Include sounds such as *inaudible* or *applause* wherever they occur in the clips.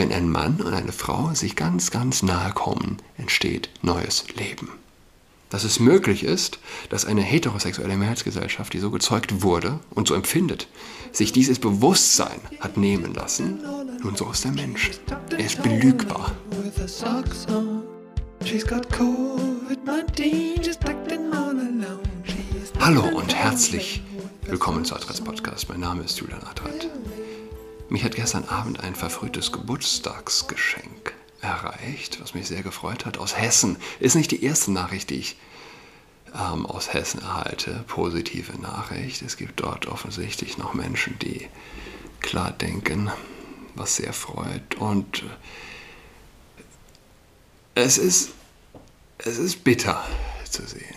Wenn ein Mann und eine Frau sich ganz, ganz nahe kommen, entsteht neues Leben. Dass es möglich ist, dass eine heterosexuelle Mehrheitsgesellschaft, die so gezeugt wurde und so empfindet, sich dieses Bewusstsein hat nehmen lassen, nun so ist der Mensch. Er ist belügbar. Hallo und herzlich willkommen zu Adrats Podcast. Mein Name ist Julian Adrat. Mich hat gestern Abend ein verfrühtes Geburtstagsgeschenk erreicht, was mich sehr gefreut hat. Aus Hessen. Ist nicht die erste Nachricht, die ich ähm, aus Hessen erhalte. Positive Nachricht. Es gibt dort offensichtlich noch Menschen, die klar denken, was sehr freut. Und es ist, es ist bitter zu sehen,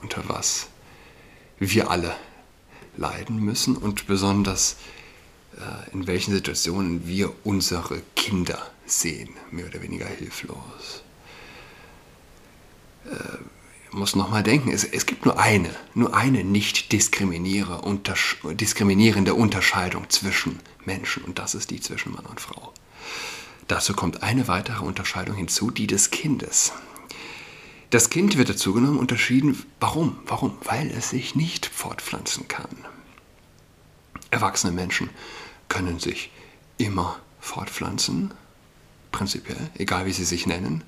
unter was wir alle leiden müssen und besonders äh, in welchen Situationen wir unsere Kinder sehen, mehr oder weniger hilflos. Äh, muss nochmal denken, es, es, gibt nur eine, nur eine nicht untersch diskriminierende Unterscheidung zwischen Menschen und das ist die zwischen Mann und Frau. Dazu kommt eine weitere Unterscheidung hinzu, die des Kindes. Das Kind wird dazu genommen unterschieden. Warum? Warum? Weil es sich nicht fortpflanzen kann. Erwachsene Menschen können sich immer fortpflanzen, prinzipiell, egal wie sie sich nennen,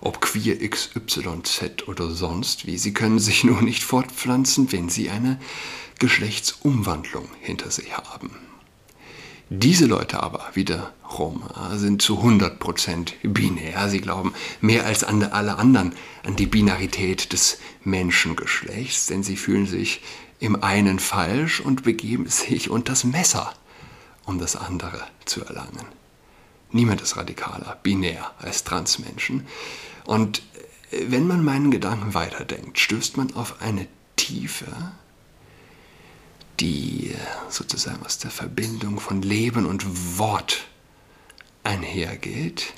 ob queer XYZ oder sonst wie. Sie können sich *laughs* nur nicht fortpflanzen, wenn sie eine Geschlechtsumwandlung hinter sich haben. Diese Leute aber wiederum sind zu 100% binär. Sie glauben mehr als an alle anderen an die Binarität des Menschengeschlechts, denn sie fühlen sich im einen falsch und begeben sich unter das Messer um das andere zu erlangen. Niemand ist radikaler, binär als Transmenschen. Und äh, wenn man meinen Gedanken weiterdenkt, stößt man auf eine Tiefe, die äh, sozusagen aus der Verbindung von Leben und Wort einhergeht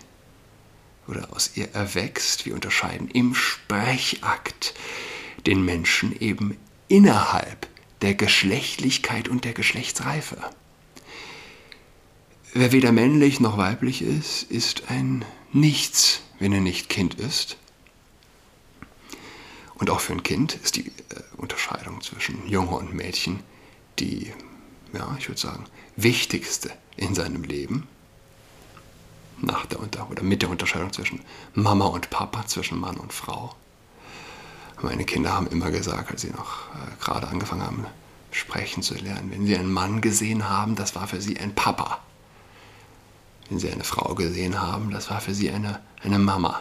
oder aus ihr erwächst. Wir unterscheiden im Sprechakt den Menschen eben innerhalb der Geschlechtlichkeit und der Geschlechtsreife. Wer weder männlich noch weiblich ist, ist ein Nichts, wenn er nicht Kind ist. Und auch für ein Kind ist die äh, Unterscheidung zwischen Junge und Mädchen die, ja, ich würde sagen, wichtigste in seinem Leben. Nach der Unter oder mit der Unterscheidung zwischen Mama und Papa, zwischen Mann und Frau. Meine Kinder haben immer gesagt, als sie noch äh, gerade angefangen haben, sprechen zu lernen, wenn sie einen Mann gesehen haben, das war für sie ein Papa wenn sie eine Frau gesehen haben, das war für sie eine, eine Mama.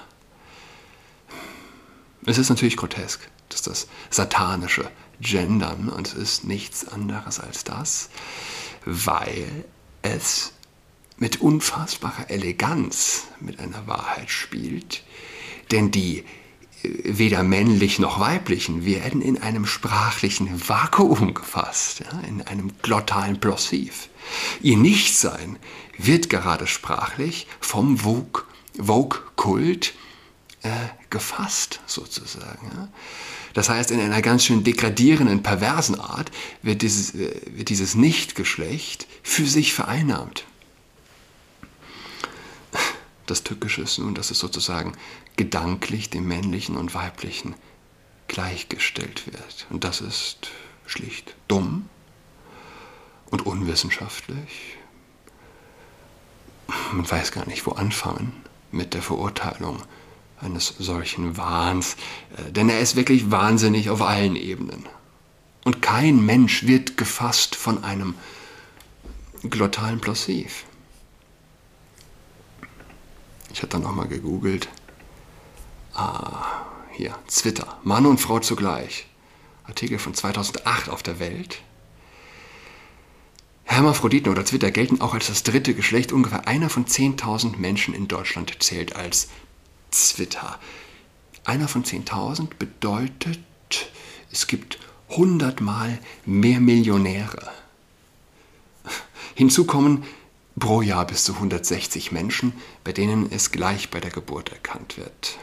Es ist natürlich grotesk, dass das satanische Gendern und es ist nichts anderes als das, weil es mit unfassbarer Eleganz mit einer Wahrheit spielt, denn die weder männlich noch weiblichen werden in einem sprachlichen Vakuum gefasst, ja, in einem glottalen Plossiv. Ihr Nichtsein wird gerade sprachlich vom Vogue-Kult äh, gefasst, sozusagen. Ja. Das heißt, in einer ganz schön degradierenden, perversen Art wird dieses, äh, wird dieses Nichtgeschlecht für sich vereinnahmt. Das Tückische ist nun, dass es sozusagen gedanklich dem männlichen und weiblichen gleichgestellt wird. Und das ist schlicht dumm und unwissenschaftlich. Man weiß gar nicht, wo anfangen mit der Verurteilung eines solchen Wahns, äh, denn er ist wirklich wahnsinnig auf allen Ebenen. Und kein Mensch wird gefasst von einem glottalen Plosiv. Ich habe dann nochmal gegoogelt. Ah, hier, Twitter. Mann und Frau zugleich. Artikel von 2008 auf der Welt. Hermaphroditen oder Twitter gelten auch als das dritte Geschlecht. Ungefähr einer von 10.000 Menschen in Deutschland zählt als Twitter. Einer von 10.000 bedeutet, es gibt 100 mal mehr Millionäre. Hinzu kommen pro Jahr bis zu 160 Menschen, bei denen es gleich bei der Geburt erkannt wird.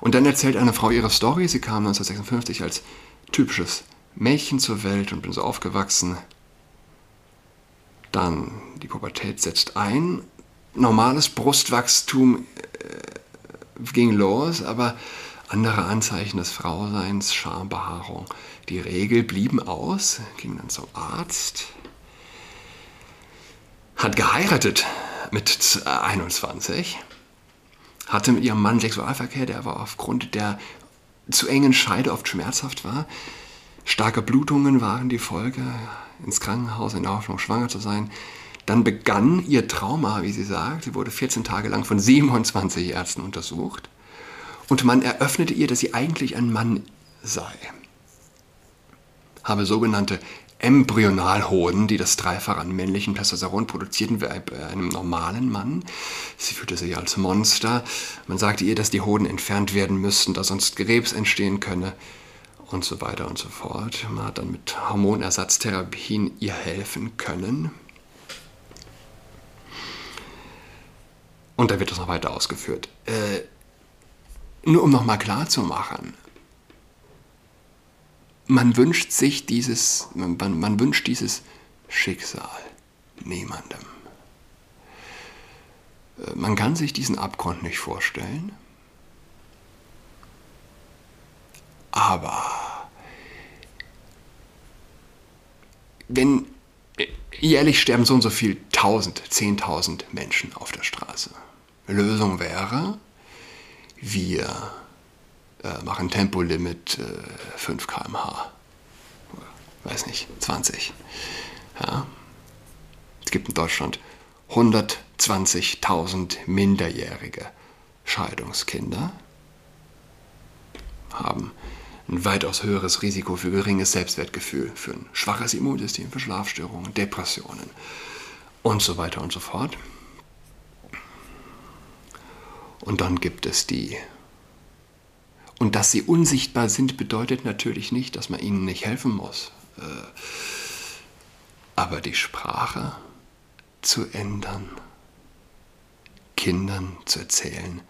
Und dann erzählt eine Frau ihre Story. Sie kam 1956 als typisches Mädchen zur Welt und bin so aufgewachsen. Dann die Pubertät setzt ein. Normales Brustwachstum äh, ging los, aber andere Anzeichen des Frauseins, Schambehaarung, die Regel blieben aus, ging dann zum Arzt, hat geheiratet mit 21, hatte mit ihrem Mann Sexualverkehr, der aber aufgrund der zu engen Scheide oft schmerzhaft war. Starke Blutungen waren die Folge, ins Krankenhaus in der Hoffnung, schwanger zu sein. Dann begann ihr Trauma, wie sie sagt. Sie wurde 14 Tage lang von 27 Ärzten untersucht. Und man eröffnete ihr, dass sie eigentlich ein Mann sei. Habe sogenannte Embryonalhoden, die das Dreifache an männlichen Testosteron produzierten wie bei einem normalen Mann. Sie fühlte sich als Monster. Man sagte ihr, dass die Hoden entfernt werden müssten, da sonst Krebs entstehen könne und so weiter und so fort. Man hat dann mit Hormonersatztherapien ihr helfen können. Und da wird das noch weiter ausgeführt. Äh, nur um nochmal klar zu machen, man wünscht sich dieses, man, man wünscht dieses Schicksal niemandem. Äh, man kann sich diesen Abgrund nicht vorstellen, aber wenn jährlich sterben so und so viel tausend, zehntausend Menschen auf der Straße. Lösung wäre, wir äh, machen Tempolimit äh, 5 km/h. Weiß nicht, 20. Ja. Es gibt in Deutschland 120.000 minderjährige Scheidungskinder, haben ein weitaus höheres Risiko für geringes Selbstwertgefühl, für ein schwaches Immunsystem, für Schlafstörungen, Depressionen und so weiter und so fort. Und dann gibt es die und dass sie unsichtbar sind, bedeutet natürlich nicht, dass man ihnen nicht helfen muss. Äh, aber die Sprache zu ändern, Kindern zu erzählen,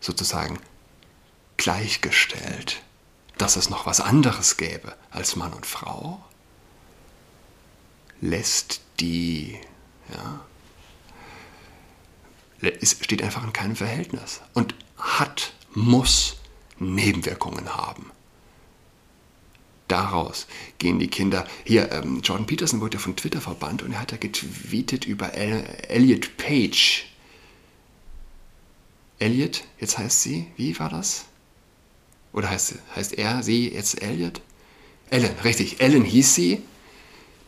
sozusagen gleichgestellt, dass es noch was anderes gäbe als Mann und Frau, lässt die, ja, steht einfach in keinem Verhältnis und hat, muss Nebenwirkungen haben. Daraus gehen die Kinder. Hier, ähm, Jordan Peterson wurde ja von Twitter verbannt und er hat ja getweetet über El Elliot Page. Elliot, jetzt heißt sie, wie war das? Oder heißt, heißt er, sie, jetzt Elliot? Ellen, richtig, Ellen hieß sie.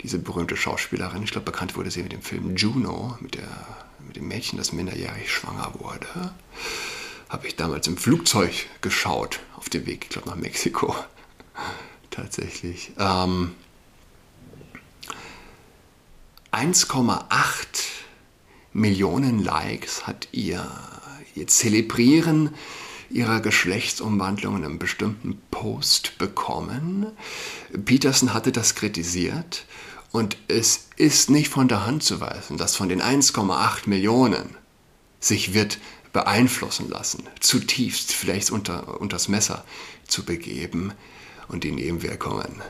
Diese berühmte Schauspielerin, ich glaube, bekannt wurde sie mit dem Film Juno, mit, der, mit dem Mädchen, das minderjährig schwanger wurde habe ich damals im Flugzeug geschaut, auf dem Weg, ich glaube, nach Mexiko. *laughs* Tatsächlich. Ähm, 1,8 Millionen Likes hat ihr, ihr Zelebrieren ihrer Geschlechtsumwandlung in einem bestimmten Post bekommen. Peterson hatte das kritisiert und es ist nicht von der Hand zu weisen, dass von den 1,8 Millionen sich wird beeinflussen lassen, zutiefst vielleicht unter, unters Messer zu begeben und die Nebenwirkungen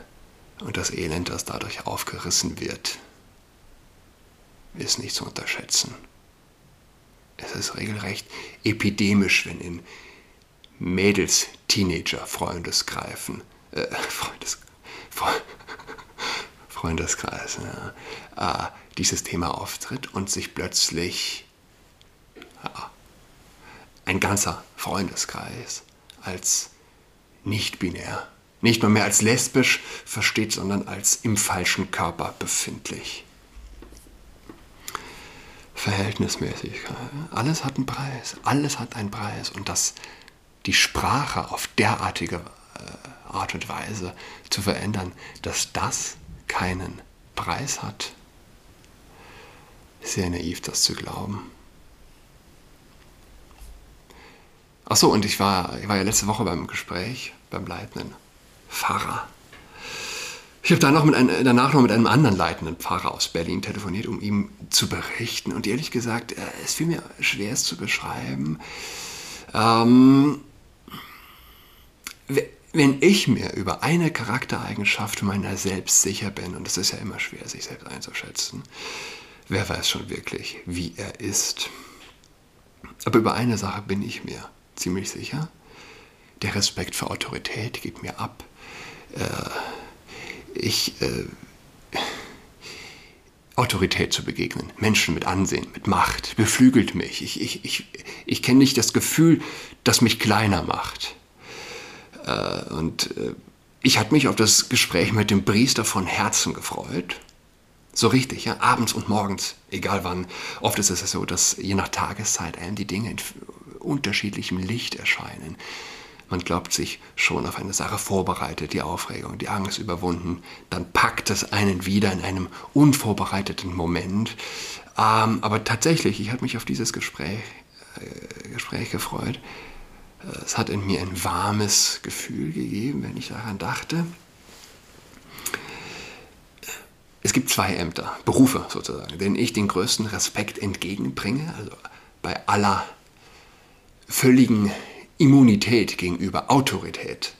und das Elend, das dadurch aufgerissen wird, ist nicht zu unterschätzen. Es ist regelrecht epidemisch, wenn in Mädels, Teenager, Freundeskreifen, äh, Freundes, Freundeskreisen, ja, äh, dieses Thema auftritt und sich plötzlich ja, ein ganzer Freundeskreis als nicht binär, nicht nur mehr als lesbisch versteht, sondern als im falschen Körper befindlich. Verhältnismäßigkeit. Alles hat einen Preis. Alles hat einen Preis. Und dass die Sprache auf derartige äh, Art und Weise zu verändern, dass das keinen Preis hat, sehr naiv, das zu glauben. Achso, und ich war, ich war ja letzte Woche beim Gespräch beim leitenden Pfarrer. Ich habe einem, danach noch mit einem anderen leitenden Pfarrer aus Berlin telefoniert, um ihm zu berichten. Und ehrlich gesagt, äh, es fiel mir schwer, es zu beschreiben. Ähm, wenn ich mir über eine Charaktereigenschaft meiner selbst sicher bin, und es ist ja immer schwer, sich selbst einzuschätzen, wer weiß schon wirklich, wie er ist. Aber über eine Sache bin ich mir ziemlich sicher. Der Respekt für Autorität gibt mir ab. Äh, ich, äh, Autorität zu begegnen, Menschen mit Ansehen, mit Macht, beflügelt mich. Ich, ich, ich, ich kenne nicht das Gefühl, das mich kleiner macht. Äh, und äh, ich hatte mich auf das Gespräch mit dem Priester von Herzen gefreut. So richtig, ja, abends und morgens, egal wann. Oft ist es so, dass je nach Tageszeit einem die Dinge in unterschiedlichem Licht erscheinen. Man glaubt sich schon auf eine Sache vorbereitet, die Aufregung, die Angst überwunden. Dann packt es einen wieder in einem unvorbereiteten Moment. Ähm, aber tatsächlich, ich habe mich auf dieses Gespräch, äh, Gespräch gefreut. Es hat in mir ein warmes Gefühl gegeben, wenn ich daran dachte. Es gibt zwei Ämter, Berufe sozusagen, denen ich den größten Respekt entgegenbringe, also bei aller völligen Immunität gegenüber Autorität.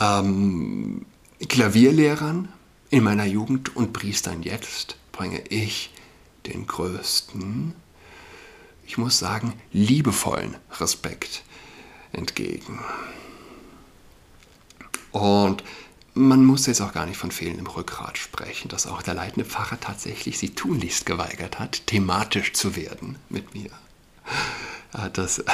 Ähm, Klavierlehrern in meiner Jugend und Priestern jetzt bringe ich den größten, ich muss sagen, liebevollen Respekt entgegen. Und man muss jetzt auch gar nicht von fehlendem Rückgrat sprechen, dass auch der leitende Pfarrer tatsächlich sie tunlichst geweigert hat, thematisch zu werden mit mir. Er hat das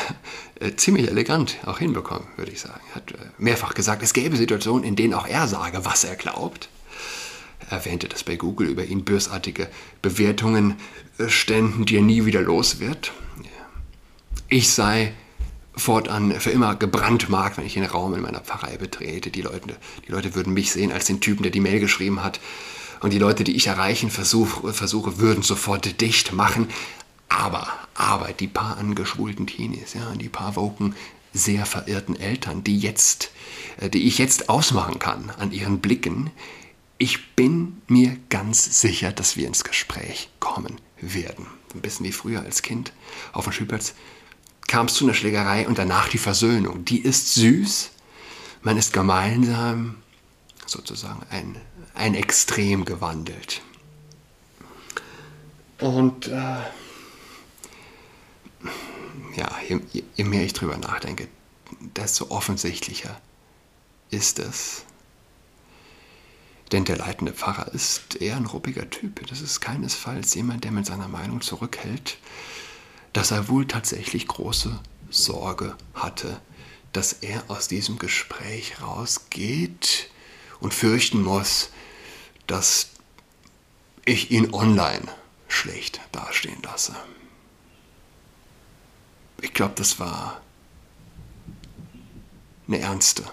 äh, ziemlich elegant auch hinbekommen, würde ich sagen. Er hat äh, mehrfach gesagt, es gäbe Situationen, in denen auch er sage, was er glaubt. Er erwähnte, dass bei Google über ihn bösartige Bewertungen äh, ständen, die er nie wieder los wird. Ich sei fortan für immer gebrandmarkt, wenn ich den Raum in meiner Pfarrei betrete. Die Leute, die Leute würden mich sehen als den Typen, der die Mail geschrieben hat. Und die Leute, die ich erreichen versuche, versuche würden sofort dicht machen. Aber, aber die paar angeschwulten Teenies, ja, die paar woken, sehr verirrten Eltern, die jetzt, äh, die ich jetzt ausmachen kann an ihren Blicken, ich bin mir ganz sicher, dass wir ins Gespräch kommen werden. Ein bisschen wie früher als Kind auf dem Spielplatz kam es zu einer Schlägerei und danach die Versöhnung. Die ist süß, man ist gemeinsam sozusagen ein, ein Extrem gewandelt. Und äh, ja, je, je, mehr ich drüber nachdenke, desto offensichtlicher ist es. Denn der leitende Pfarrer ist eher ein ruppiger Typ. Das ist keinesfalls jemand, der mit seiner Meinung zurückhält, dass er wohl tatsächlich große Sorge hatte, dass er aus diesem Gespräch rausgeht und fürchten muss, dass ich ihn online schlecht dastehen lasse. Ich glaube, das war eine ernste,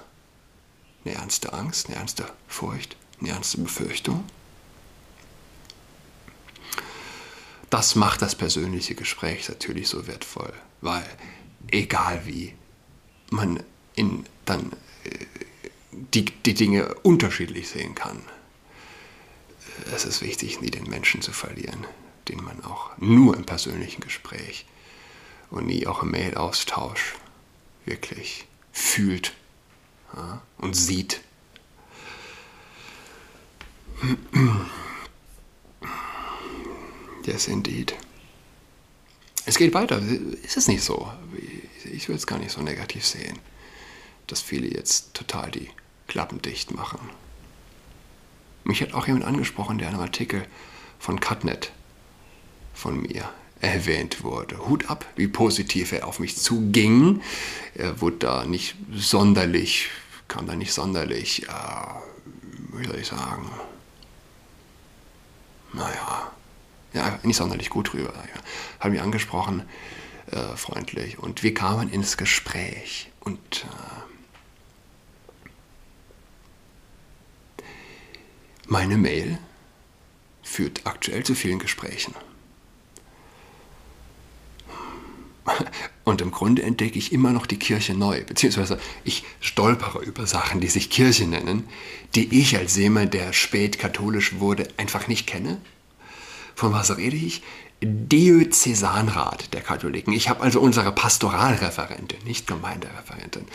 eine ernste Angst, eine ernste Furcht, eine ernste Befürchtung. Das macht das persönliche Gespräch natürlich so wertvoll, weil egal wie man in, dann äh, die, die Dinge unterschiedlich sehen kann, es ist wichtig, nie den Menschen zu verlieren, den man auch nur im persönlichen Gespräch und nie auch im Mail-Austausch wirklich fühlt ja, und sieht. Yes, indeed. Es geht weiter. Ist es nicht so? Ich will es gar nicht so negativ sehen, dass viele jetzt total die Klappen dicht machen. Mich hat auch jemand angesprochen, der in einem Artikel von Cutnet von mir erwähnt wurde. Hut ab, wie positiv er auf mich zuging. Er wurde da nicht sonderlich, kam da nicht sonderlich, äh, wie soll ich sagen, naja, ja, nicht sonderlich gut drüber. Ja. Haben mich angesprochen, äh, freundlich. Und wir kamen ins Gespräch. Und äh, meine Mail führt aktuell zu vielen Gesprächen. Und im Grunde entdecke ich immer noch die Kirche neu, beziehungsweise ich stolpere über Sachen, die sich Kirche nennen, die ich als jemand, der spät katholisch wurde, einfach nicht kenne von was rede ich? Diözesanrat der Katholiken. Ich habe also unsere Pastoralreferentin, nicht Gemeindereferentin,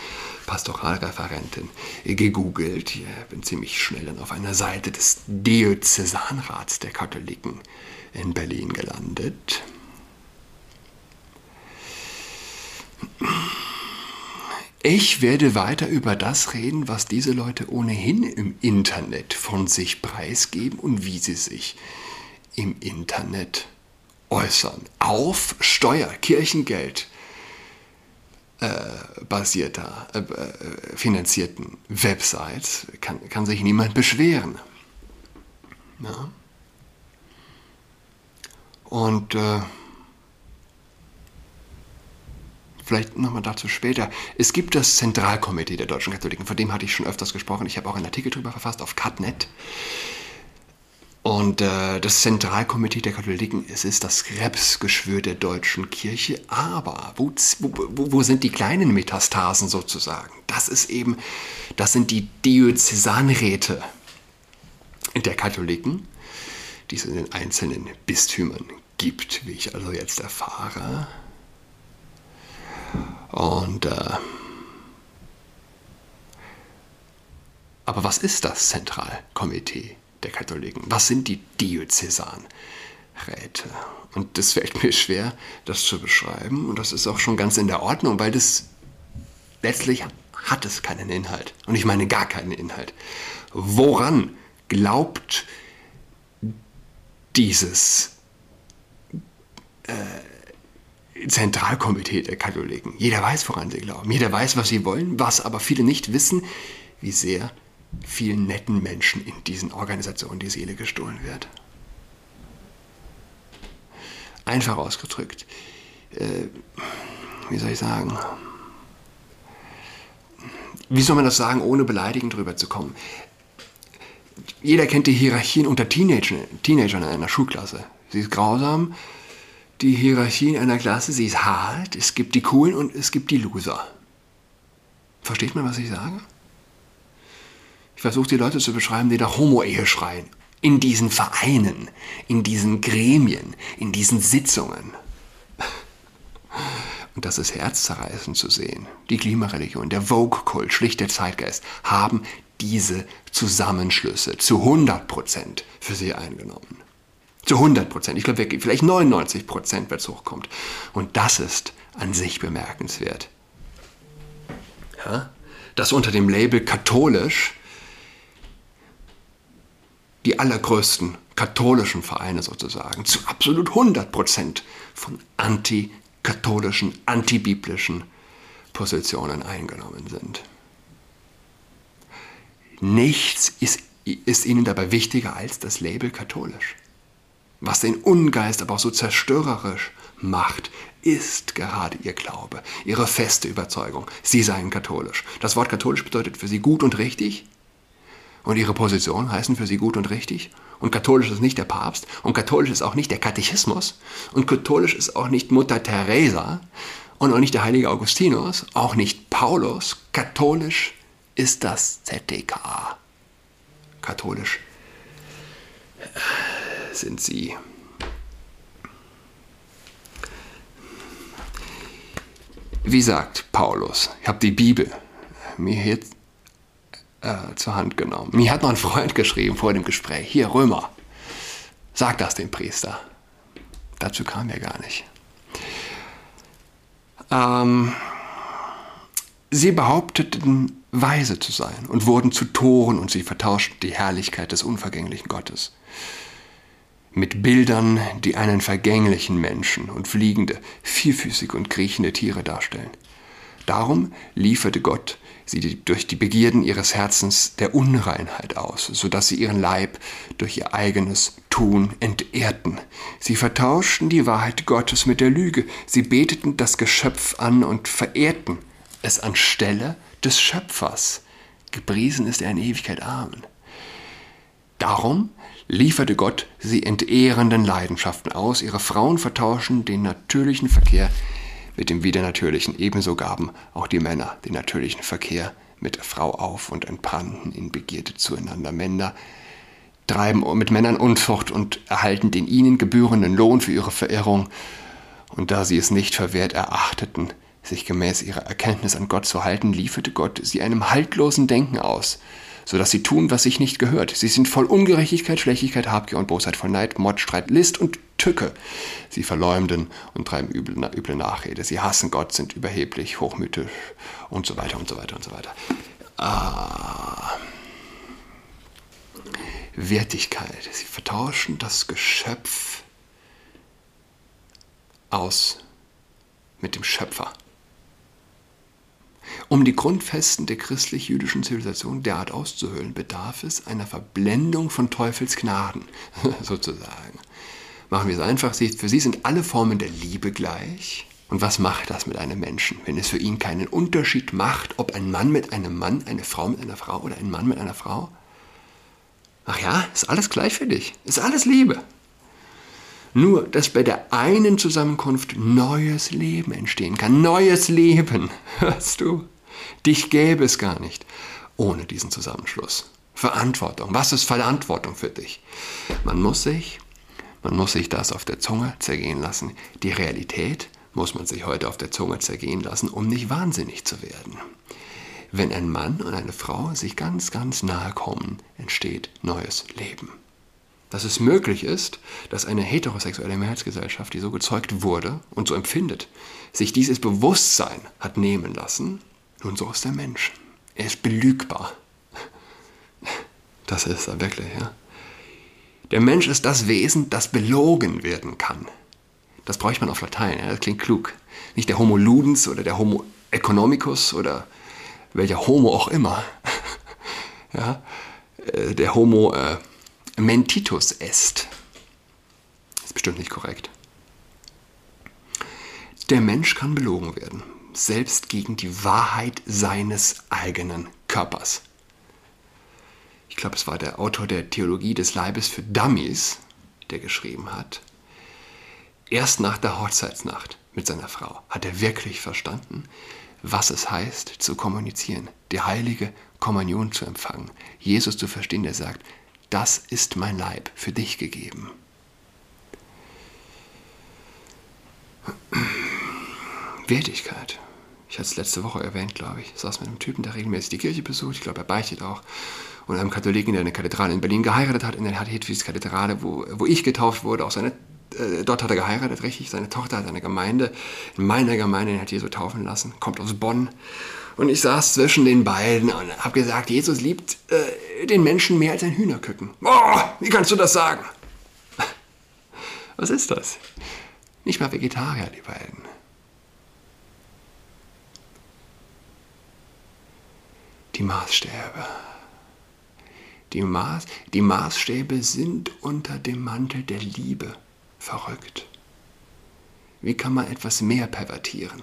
Pastoralreferentin gegoogelt. Ich bin ziemlich schnell dann auf einer Seite des Diözesanrats der Katholiken in Berlin gelandet. Ich werde weiter über das reden, was diese Leute ohnehin im Internet von sich preisgeben und wie sie sich im Internet äußern auf Steuer, Kirchengeld äh, basierter, äh, äh, finanzierten Websites kann, kann sich niemand beschweren. Ja? Und äh, vielleicht nochmal dazu später. Es gibt das Zentralkomitee der deutschen Katholiken, von dem hatte ich schon öfters gesprochen. Ich habe auch einen Artikel darüber verfasst auf CutNet. Und äh, das Zentralkomitee der Katholiken, es ist das Krebsgeschwür der deutschen Kirche. Aber wo, wo, wo, sind die kleinen Metastasen sozusagen? Das ist eben, das sind die Diözesanräte der Katholiken, die es in den einzelnen Bistümern gibt, wie ich also jetzt erfahre. Und äh, aber was ist das Zentralkomitee? Der Katholiken. Was sind die Diözesanräte? Und das fällt mir schwer, das zu beschreiben. Und das ist auch schon ganz in der Ordnung, weil das letztlich hat es keinen Inhalt. Und ich meine gar keinen Inhalt. Woran glaubt dieses äh, Zentralkomitee der Katholiken? Jeder weiß, woran sie glauben. Jeder weiß, was sie wollen. Was aber viele nicht wissen, wie sehr vielen netten Menschen in diesen Organisationen die Seele gestohlen wird. Einfach ausgedrückt, äh, wie soll ich sagen, wie soll man das sagen, ohne beleidigend drüber zu kommen? Jeder kennt die Hierarchien unter Teenagern, Teenagern in einer Schulklasse. Sie ist grausam, die Hierarchie in einer Klasse, sie ist hart, es gibt die Coolen und es gibt die Loser. Versteht man, was ich sage? Ich versuche die Leute zu beschreiben, die nach Homo-Ehe schreien. In diesen Vereinen, in diesen Gremien, in diesen Sitzungen. Und das ist herzzerreißend zu sehen. Die Klimareligion, der Vogue-Kult, schlicht der Zeitgeist, haben diese Zusammenschlüsse zu 100% für sie eingenommen. Zu 100%. Ich glaube, vielleicht 99%, wenn es hochkommt. Und das ist an sich bemerkenswert. Ja? Dass unter dem Label katholisch die allergrößten katholischen Vereine sozusagen zu absolut 100 Prozent von antikatholischen, antibiblischen Positionen eingenommen sind. Nichts ist, ist ihnen dabei wichtiger als das Label katholisch. Was den Ungeist aber auch so zerstörerisch macht, ist gerade ihr Glaube, ihre feste Überzeugung. Sie seien katholisch. Das Wort katholisch bedeutet für sie gut und richtig und ihre Position heißen für sie gut und richtig. Und katholisch ist nicht der Papst und katholisch ist auch nicht der Katechismus und katholisch ist auch nicht Mutter Teresa und auch nicht der heilige Augustinus, auch nicht Paulus. Katholisch ist das ZDK. Katholisch sind sie. Wie sagt Paulus? Ich habe die Bibel mir jetzt äh, zur Hand genommen. Mir hat noch ein Freund geschrieben vor dem Gespräch, hier Römer, sag das dem Priester. Dazu kam er gar nicht. Ähm, sie behaupteten, weise zu sein und wurden zu Toren und sie vertauschten die Herrlichkeit des unvergänglichen Gottes mit Bildern, die einen vergänglichen Menschen und fliegende, vierfüßige und kriechende Tiere darstellen. Darum lieferte Gott sie durch die Begierden ihres Herzens der Unreinheit aus, so dass sie ihren Leib durch ihr eigenes Tun entehrten. Sie vertauschten die Wahrheit Gottes mit der Lüge, sie beteten das Geschöpf an und verehrten es anstelle des Schöpfers. Gepriesen ist er in Ewigkeit. Amen. Darum lieferte Gott sie entehrenden Leidenschaften aus, ihre Frauen vertauschen den natürlichen Verkehr mit dem Widernatürlichen. Ebenso gaben auch die Männer den natürlichen Verkehr mit der Frau auf und entbrannten in Begierde zueinander. Männer, treiben mit Männern Unzucht und erhalten den ihnen gebührenden Lohn für ihre Verirrung. Und da sie es nicht verwehrt erachteten, sich gemäß ihrer Erkenntnis an Gott zu halten, lieferte Gott sie einem haltlosen Denken aus, so dass sie tun, was sich nicht gehört. Sie sind voll Ungerechtigkeit, Schlechtigkeit, Habgier und Bosheit, voll Neid, Mord, Streit, List und Tücke. Sie verleumden und treiben üble, üble Nachrede. Sie hassen Gott, sind überheblich, hochmütig und so weiter und so weiter und so weiter. Ah. Wertigkeit. Sie vertauschen das Geschöpf aus mit dem Schöpfer. Um die Grundfesten der christlich-jüdischen Zivilisation derart auszuhöhlen, bedarf es einer Verblendung von Teufels Gnaden, *laughs* sozusagen. Machen wir es einfach, für sie sind alle Formen der Liebe gleich. Und was macht das mit einem Menschen, wenn es für ihn keinen Unterschied macht, ob ein Mann mit einem Mann, eine Frau mit einer Frau oder ein Mann mit einer Frau? Ach ja, ist alles gleich für dich, ist alles Liebe. Nur, dass bei der einen Zusammenkunft neues Leben entstehen kann. Neues Leben, *laughs* hörst du? Dich gäbe es gar nicht ohne diesen Zusammenschluss. Verantwortung. Was ist Verantwortung für dich? Man muss sich, man muss sich das auf der Zunge zergehen lassen. Die Realität muss man sich heute auf der Zunge zergehen lassen, um nicht wahnsinnig zu werden. Wenn ein Mann und eine Frau sich ganz, ganz nahe kommen, entsteht neues Leben dass es möglich ist, dass eine heterosexuelle Mehrheitsgesellschaft, die so gezeugt wurde und so empfindet, sich dieses Bewusstsein hat nehmen lassen. Nun, so ist der Mensch. Er ist belügbar. Das ist er wirklich, ja. Der Mensch ist das Wesen, das belogen werden kann. Das bräuchte man auf Latein, ja, das klingt klug. Nicht der Homo ludens oder der Homo economicus oder welcher Homo auch immer. *laughs* ja, äh, der Homo äh, Mentitus est. Ist bestimmt nicht korrekt. Der Mensch kann belogen werden, selbst gegen die Wahrheit seines eigenen Körpers. Ich glaube, es war der Autor der Theologie des Leibes für Dummies, der geschrieben hat, erst nach der Hochzeitsnacht mit seiner Frau hat er wirklich verstanden, was es heißt, zu kommunizieren, die heilige Kommunion zu empfangen, Jesus zu verstehen, der sagt, das ist mein Leib für dich gegeben. Wertigkeit. Ich hatte es letzte Woche erwähnt, glaube ich. Saß mit einem Typen, der regelmäßig die Kirche besucht. Ich glaube, er beichtet auch. Und einem Katholiken, der eine Kathedrale in Berlin geheiratet hat, in der Hedwigs-Kathedrale, wo, wo ich getauft wurde. Auch seine, äh, dort hat er geheiratet, richtig. Seine Tochter hat eine Gemeinde, in meiner Gemeinde, den hat Jesu taufen lassen. Kommt aus Bonn. Und ich saß zwischen den beiden und habe gesagt, Jesus liebt äh, den Menschen mehr als ein Hühnerküken. Oh, wie kannst du das sagen? *laughs* Was ist das? Nicht mal Vegetarier, die beiden. Die Maßstäbe. Die, Maß, die Maßstäbe sind unter dem Mantel der Liebe verrückt. Wie kann man etwas mehr pervertieren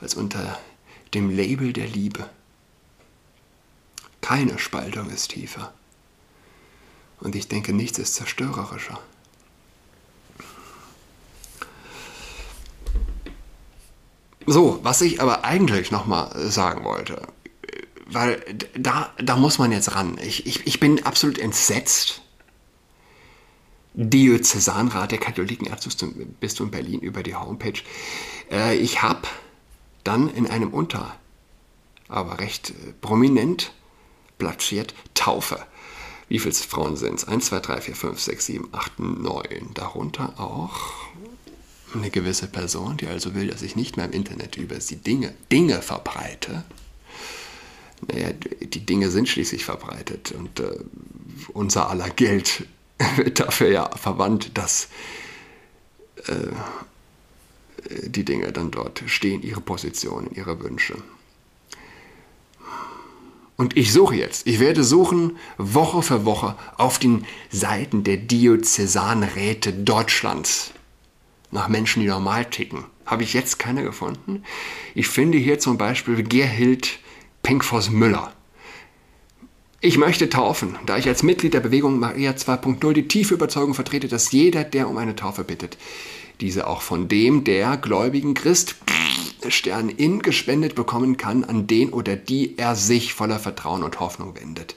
als unter dem Label der Liebe. Keine Spaltung ist tiefer. Und ich denke, nichts ist zerstörerischer. So, was ich aber eigentlich nochmal sagen wollte, weil da, da muss man jetzt ran. Ich, ich, ich bin absolut entsetzt. Diözesanrat der Katholiken Erzbistum Berlin über die Homepage. Äh, ich habe dann in einem unter, aber recht äh, prominent platziert Taufe. Wie viele Frauen sind es? 1, 2, 3, 4, 5, 6, 7, 8, 9. Darunter auch eine gewisse Person, die also will, dass ich nicht mehr im Internet über sie Dinge, Dinge verbreite. Naja, die Dinge sind schließlich verbreitet und äh, unser aller Geld *laughs* wird dafür ja verwandt, dass äh, die Dinge dann dort stehen, ihre Positionen, ihre Wünsche. Und ich suche jetzt, ich werde suchen Woche für Woche auf den Seiten der Diözesanräte Deutschlands nach Menschen, die normal ticken. Habe ich jetzt keine gefunden. Ich finde hier zum Beispiel Gerhild Penkfors Müller. Ich möchte taufen, da ich als Mitglied der Bewegung Maria 2.0 die tiefe Überzeugung vertrete, dass jeder, der um eine Taufe bittet, diese auch von dem der gläubigen Christ Stern in gespendet bekommen kann, an den oder die er sich voller Vertrauen und Hoffnung wendet.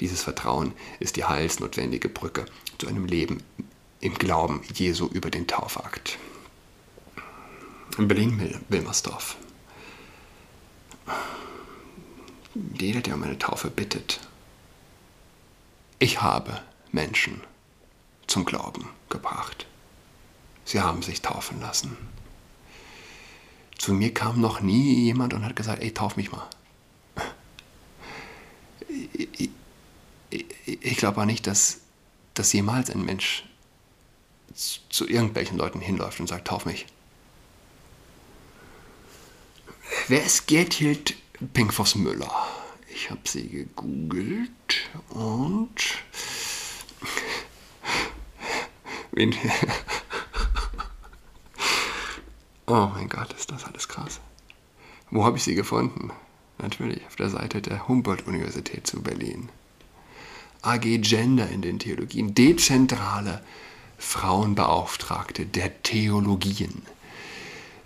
Dieses Vertrauen ist die heilsnotwendige Brücke zu einem Leben im Glauben Jesu über den Taufakt. In Berlin-Wilmersdorf. Jeder, der um eine Taufe bittet, ich habe Menschen zum Glauben gebracht. Sie haben sich taufen lassen. Zu mir kam noch nie jemand und hat gesagt, ey, tauf mich mal. Ich, glaube auch nicht, dass, dass jemals ein Mensch zu irgendwelchen Leuten hinläuft und sagt, tauf mich. Wer ist Pinkfoss Müller? Ich habe sie gegoogelt und wen Oh mein Gott, ist das alles krass. Wo habe ich sie gefunden? Natürlich auf der Seite der Humboldt-Universität zu Berlin. AG Gender in den Theologien, dezentrale Frauenbeauftragte der Theologien.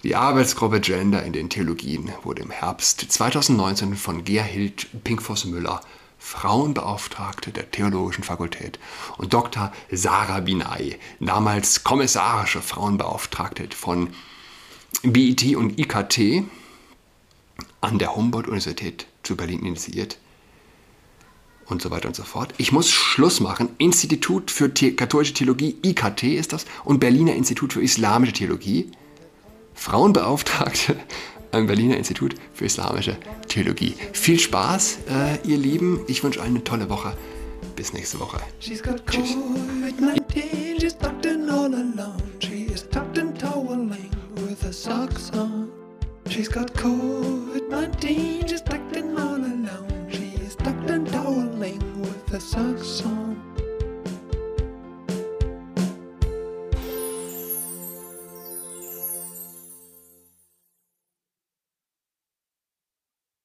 Die Arbeitsgruppe Gender in den Theologien wurde im Herbst 2019 von Gerhild Pinkfoss-Müller, Frauenbeauftragte der Theologischen Fakultät, und Dr. Sarah Binay, damals kommissarische Frauenbeauftragte von BIT und IKT an der Humboldt-Universität zu Berlin initiiert und so weiter und so fort. Ich muss Schluss machen. Institut für The katholische Theologie, IKT ist das, und Berliner Institut für Islamische Theologie. Frauenbeauftragte am Berliner Institut für Islamische Theologie. Viel Spaß, äh, ihr Lieben. Ich wünsche euch eine tolle Woche. Bis nächste Woche. Tschüss. socks on. She's got COVID-19, she's tucked in all alone. She's tucked and toweling with her socks on.